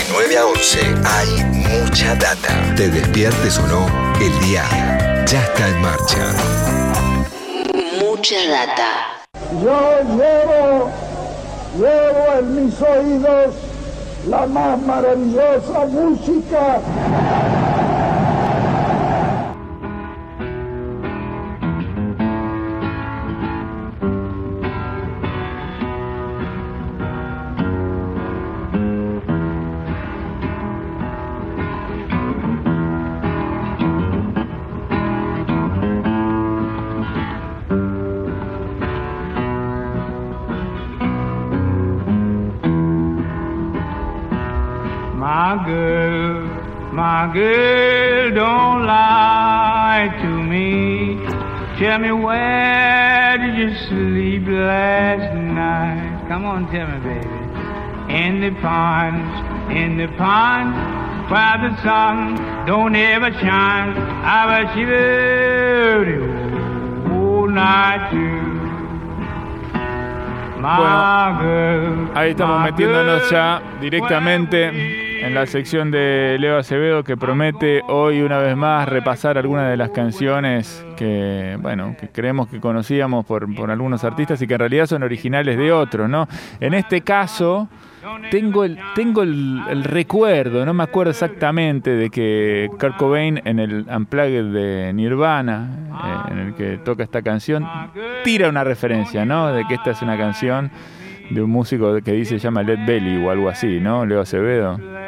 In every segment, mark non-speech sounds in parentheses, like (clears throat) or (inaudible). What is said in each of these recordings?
De 9 a 11 hay mucha data. Te despiertes o no, el día ya está en marcha. Mucha data. Yo llevo, llevo en mis oídos la más maravillosa música. Girl, don't lie to me. Tell me where did you sleep last night? Come on, tell me, baby. In the pond, in the pond, where the sun don't ever shine. I was shivering all night too. My Bueno, girl, Ahí estamos metiéndonos ya directamente en la sección de Leo Acevedo que promete hoy una vez más repasar algunas de las canciones que, bueno, que creemos que conocíamos por, por algunos artistas y que en realidad son originales de otros, ¿no? En este caso tengo el, tengo el, el recuerdo, no me acuerdo exactamente de que Kurt Cobain en el Unplugged de Nirvana, eh, en el que toca esta canción, tira una referencia, ¿no? De que esta es una canción de un músico que dice llama Led Belly o algo así, ¿no? Leo Acevedo.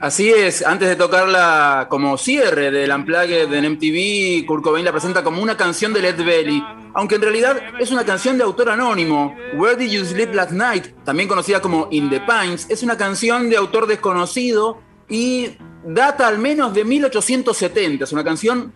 Así es, antes de tocarla como cierre del Unplugged en MTV, Kurt Cobain la presenta como una canción de Led Belly, aunque en realidad es una canción de autor anónimo. Where Did You Sleep Last Night, también conocida como In the Pines, es una canción de autor desconocido y data al menos de 1870. Es una canción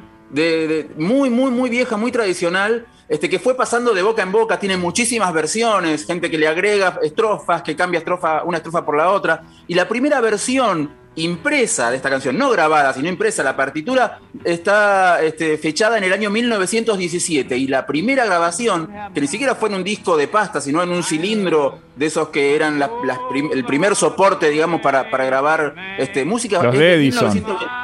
muy, muy, muy vieja, muy tradicional, este, que fue pasando de boca en boca, tiene muchísimas versiones, gente que le agrega estrofas, que cambia estrofa, una estrofa por la otra. Y la primera versión impresa de esta canción, no grabada, sino impresa, la partitura está este, fechada en el año 1917 y la primera grabación, que ni siquiera fue en un disco de pasta, sino en un cilindro de esos que eran las- las prim- el primer soporte, digamos, para, para grabar este, música. Los es de Edison. 1920.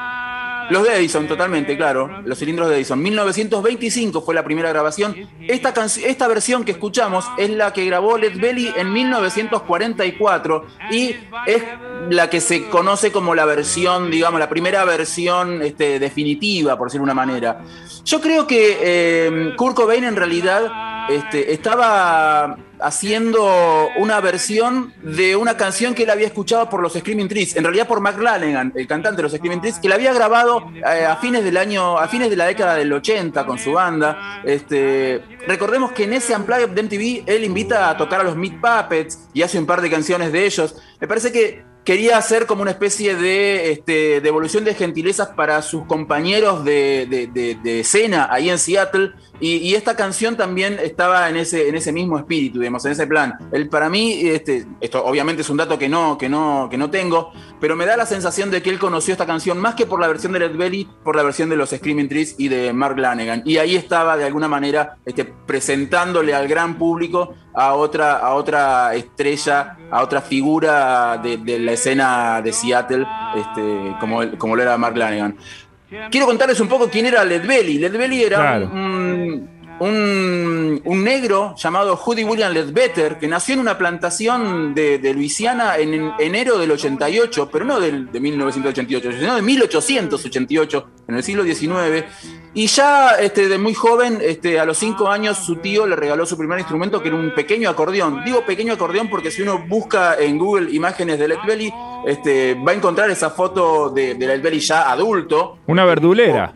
Los de Edison, totalmente, claro. Los cilindros de Edison. 1925 fue la primera grabación. Esta, esta versión que escuchamos es la que grabó Led Belly en 1944 y es la que se conoce como la versión, digamos, la primera versión este, definitiva, por decirlo de una manera. Yo creo que eh, Kurt Cobain en realidad este, estaba haciendo una versión de una canción que él había escuchado por los Screaming Trees, en realidad por Lanegan, el cantante de los Screaming Trees, que la había grabado eh, a fines del año, a fines de la década del 80 con su banda. Este, recordemos que en ese Unplugged de MTV él invita a tocar a los Meat Puppets y hace un par de canciones de ellos. Me parece que quería hacer como una especie de este, devolución de gentilezas para sus compañeros de, de- de- de escena ahí en Seattle. Y, y esta canción también estaba en ese, en ese mismo espíritu, digamos, en ese plan. El, para mí, este, esto obviamente es un dato que no, que, no, que no tengo, pero me da la sensación de que él conoció esta canción más que por la versión de Led Belly, por la versión de los Screaming Trees y de Mark Lanegan. Y ahí estaba de alguna manera este, presentándole al gran público a otra, a otra estrella, a otra figura de, de la escena de Seattle, este, como, como lo era Mark Lanegan. Quiero contarles un poco quién era Led Belly. Led Belly era Claro. un, un- un negro llamado Judy William Ledbetter, que nació en una plantación de, de Luisiana en, en enero del 88, pero no del, de 1988, sino de 1888, en el siglo XIX. Y ya este, de muy joven, este, a los cinco años, su tío le regaló su primer instrumento, que era un pequeño acordeón. Digo pequeño acordeón porque si uno busca en Google imágenes de Led Belly, este, va a encontrar esa foto de, de Led Belly ya adulto. Una verdulera.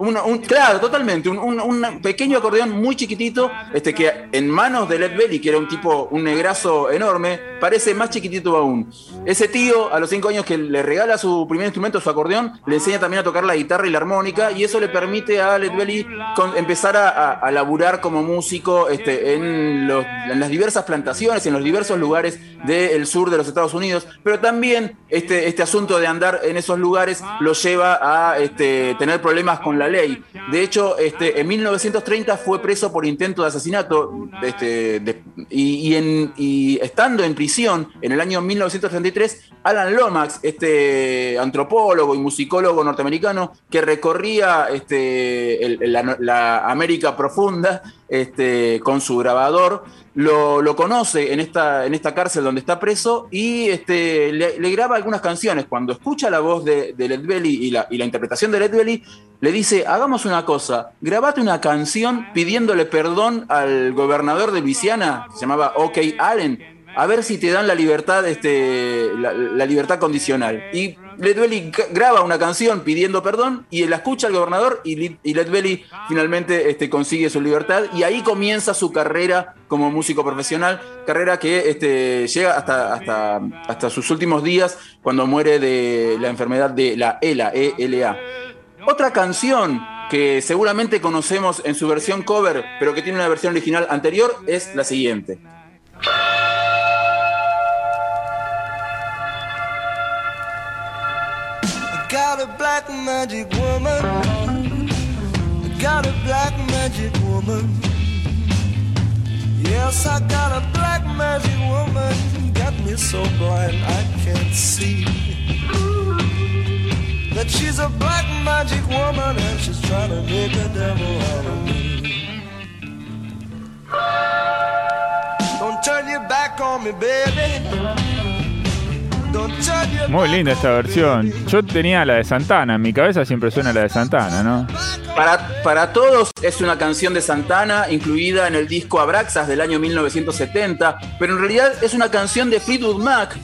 Un- claro, totalmente. Un, un- un pequeño acordeón muy chiquitito, este, que en manos de Led Belly, que era un tipo, un negrazo enorme, parece más chiquitito aún. Ese tío, a los cinco años que le regala su primer instrumento, su acordeón, le enseña también a tocar la guitarra y la armónica, y eso le permite a Led Belly con- empezar a, a- a laburar como músico este, en, los- en las diversas plantaciones, en los diversos lugares del sur de los Estados Unidos, pero también este, este asunto de andar en esos lugares lo lleva a este, tener problemas con la ley. De hecho, este, en 1930 fue preso por intento de asesinato este, y, estando en prisión en el año 1933, Alan Lomax, este antropólogo y musicólogo norteamericano que recorría este, la, América profunda este, con su grabador, lo, conoce en esta, en esta cárcel donde está preso y este, le, graba algunas canciones. Cuando escucha la voz de, Led Belly y la, interpretación de Led le dice, hagamos una cosa, grabate una canción pidiéndole perdón al gobernador de Luisiana, se llamaba OK Allen, a ver si te dan la libertad, este, la, libertad condicional. Y Led Belly graba una canción pidiendo perdón y la escucha el gobernador y, Led Belly finalmente este, consigue su libertad y ahí comienza su carrera como músico profesional, carrera que este, llega hasta, hasta, hasta sus últimos días cuando muere de la enfermedad de la ELA, E-L-A. Otra canción que seguramente conocemos en su versión cover, pero que tiene una versión original anterior, es la siguiente. got a black magic woman. Got a black magic woman. Yes, I got a black magic woman. Got me so blind I can't see. That she's a black magic woman and she's trying to make a devil out of me. Don't turn your back on me, baby. Muy linda esta versión. Yo tenía la de Santana, en mi cabeza siempre suena la de Santana, ¿no? Para, para todos es una canción de Santana incluida en el disco Abraxas del año 1970, pero en realidad es una canción de Fleetwood Mac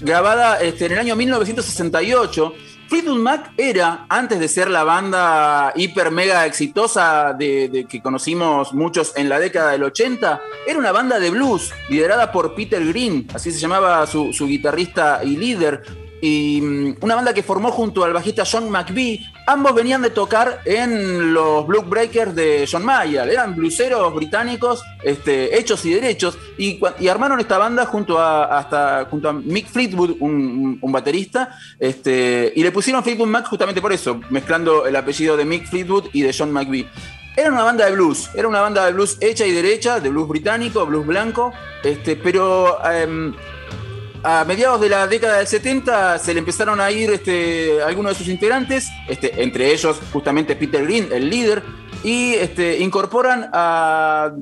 grabada este, en el año 1968 Fleetwood Mac era, antes de ser la banda hiper mega exitosa de, que conocimos muchos en la década del 80, era una banda de blues liderada por Peter Green, así se llamaba su guitarrista y líder, y mm, una banda que formó junto al bajista John McVie. Ambos venían de tocar en los Blue Breakers de John Mayer. Eran blueseros británicos este, hechos y derechos. Y, armaron esta banda junto a, hasta, junto a Mick Fleetwood, un, baterista. Este, y le pusieron Fleetwood Mac justamente por eso, mezclando el apellido de Mick Fleetwood y de John McVie. Era una banda de blues, era una banda de blues hecha y derecha, de blues británico, blues blanco, este, pero em, a mediados de la década del 70 se le empezaron a ir este, algunos de sus integrantes, este, entre ellos justamente Peter Green, el líder, y este, incorporan a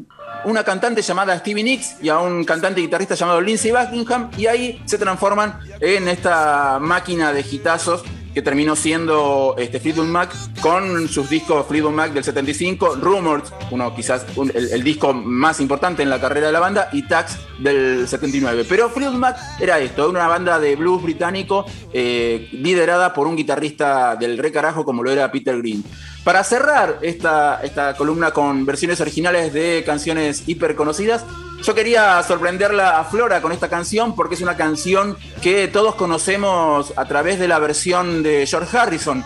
una cantante llamada Stevie Nicks y a un cantante guitarrista llamado Lindsey Buckingham, y ahí se transforman en esta máquina de gitazos que terminó siendo este, Fleetwood Mac con sus discos Fleetwood Mac del 75, Rumors, uno quizás el, disco más importante en la carrera de la banda, y Tax del 79. Pero Fleetwood Mac era esto, una banda de blues británico eh, liderada por un guitarrista del re carajo como lo era Peter Green. Para cerrar esta, esta columna con versiones originales de canciones hiper conocidas, yo quería sorprenderla a Flora con esta canción porque es una canción que todos conocemos a través de la versión de George Harrison.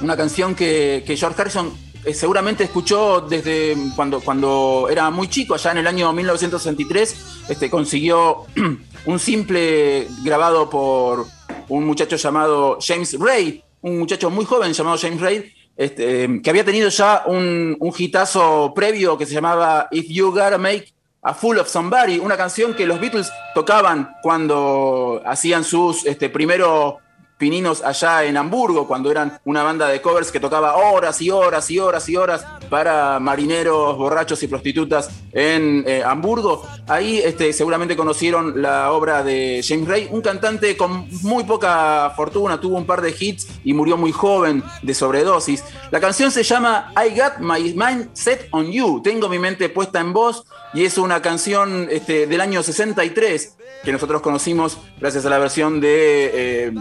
Una canción que, George Harrison eh, seguramente escuchó desde cuando, cuando era muy chico, allá en el año 1963, este, consiguió (clears throat) un simple grabado por un muchacho llamado James Ray, un muchacho muy joven llamado James Ray, este, que había tenido ya un, un hitazo previo que se llamaba If You Gotta Make a Full of Somebody, una canción que los Beatles tocaban cuando hacían sus este, primeros pininos allá en Hamburgo, cuando eran una banda de covers que tocaba horas y horas y horas y horas para marineros, borrachos y prostitutas en eh, Hamburgo. Ahí este, seguramente conocieron la obra de James Ray, un cantante con muy poca fortuna, tuvo un par de hits y murió muy joven de sobredosis. La canción se llama I Got My Mind Set on You, tengo mi mente puesta en vos, y es una canción este, del año 63 que nosotros conocimos gracias a la versión de... Eh,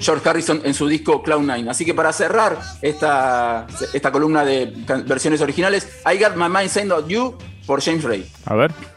George Harrison en su disco Cloud9. Así que para cerrar esta, esta columna de versiones originales, I Got My Mind Saying on You por James Ray. A ver.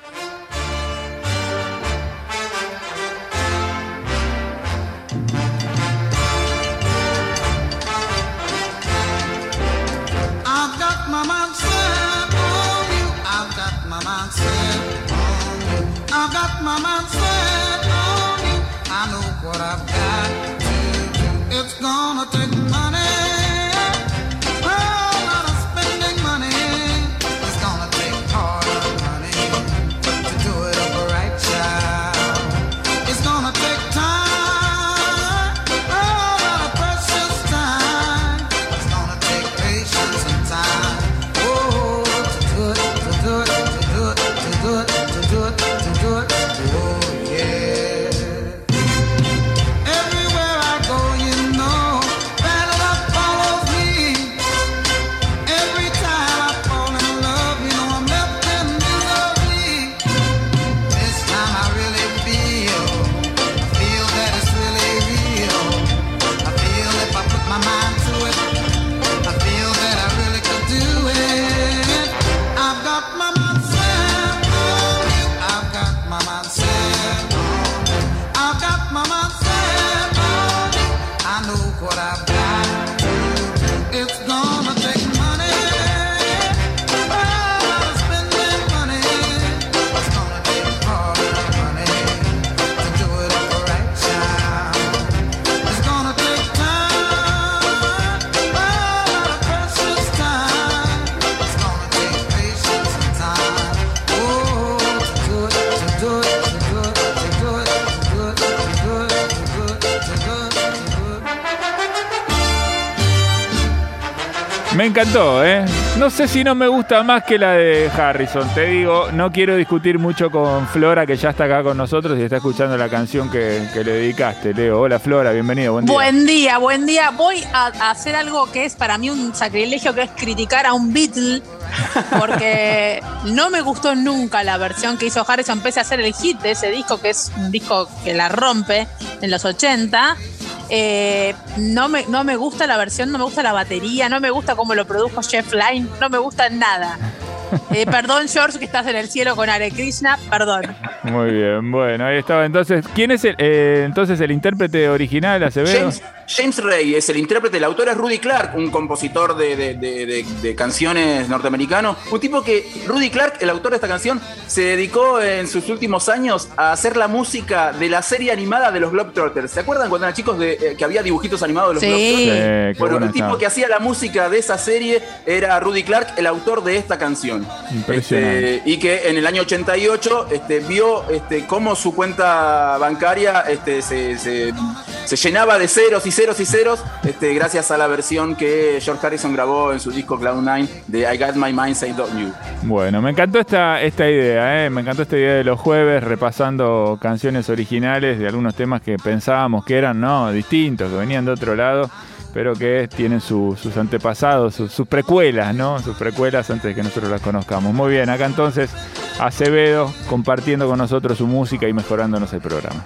Notre encantó, ¿eh? No sé si no me gusta más que la de Harrison. Te digo, no quiero discutir mucho con Flora, que ya está acá con nosotros y está escuchando la canción que, le dedicaste, Leo. Hola, Flora, bienvenido. Buen día. Buen día, buen día. Voy a, hacer algo que es para mí un sacrilegio, que es criticar a un Beatle, porque (laughs) no me gustó nunca la versión que hizo Harrison, pese a hacer el hit de ese disco, que es un disco que la rompe en los 80. Eh, no, me, no me gusta la versión, no me gusta la batería, no me gusta cómo lo produjo Jeff Lynne, no me gusta nada. (laughs) Eh, perdón, George, que estás en el cielo con Hare Krishna, perdón. Muy bien, bueno, ahí estaba. Entonces, ¿quién es el, eh, entonces el intérprete original, Acevedo? James, James Ray es el intérprete, el autor es Rudy Clark, un compositor de, canciones norteamericano. Un tipo que, Rudy Clark, el autor de esta canción, se dedicó en sus últimos años a hacer la música de la serie animada de los Globetrotters. ¿Se acuerdan cuando eran chicos de, eh, que había dibujitos animados de los Globetrotters? bueno, el tipo que hacía la música de esa serie era Rudy Clark, el autor de esta canción. Este, y que en el año 88 este, vio este, cómo su cuenta bancaria este, se, se llenaba de ceros y ceros y ceros, este, gracias a la versión que George Harrison grabó en su disco Cloud9 de I Got My Mind Say Don't You. Bueno, me encantó esta, esta idea, ¿eh? me encantó esta idea de los jueves repasando canciones originales de algunos temas que pensábamos que eran no distintos, que venían de otro lado pero que tienen sus antepasados, sus, precuelas, ¿no? Sus precuelas antes de que nosotros las conozcamos. Muy bien, acá entonces Acevedo compartiendo con nosotros su música y mejorándonos el programa.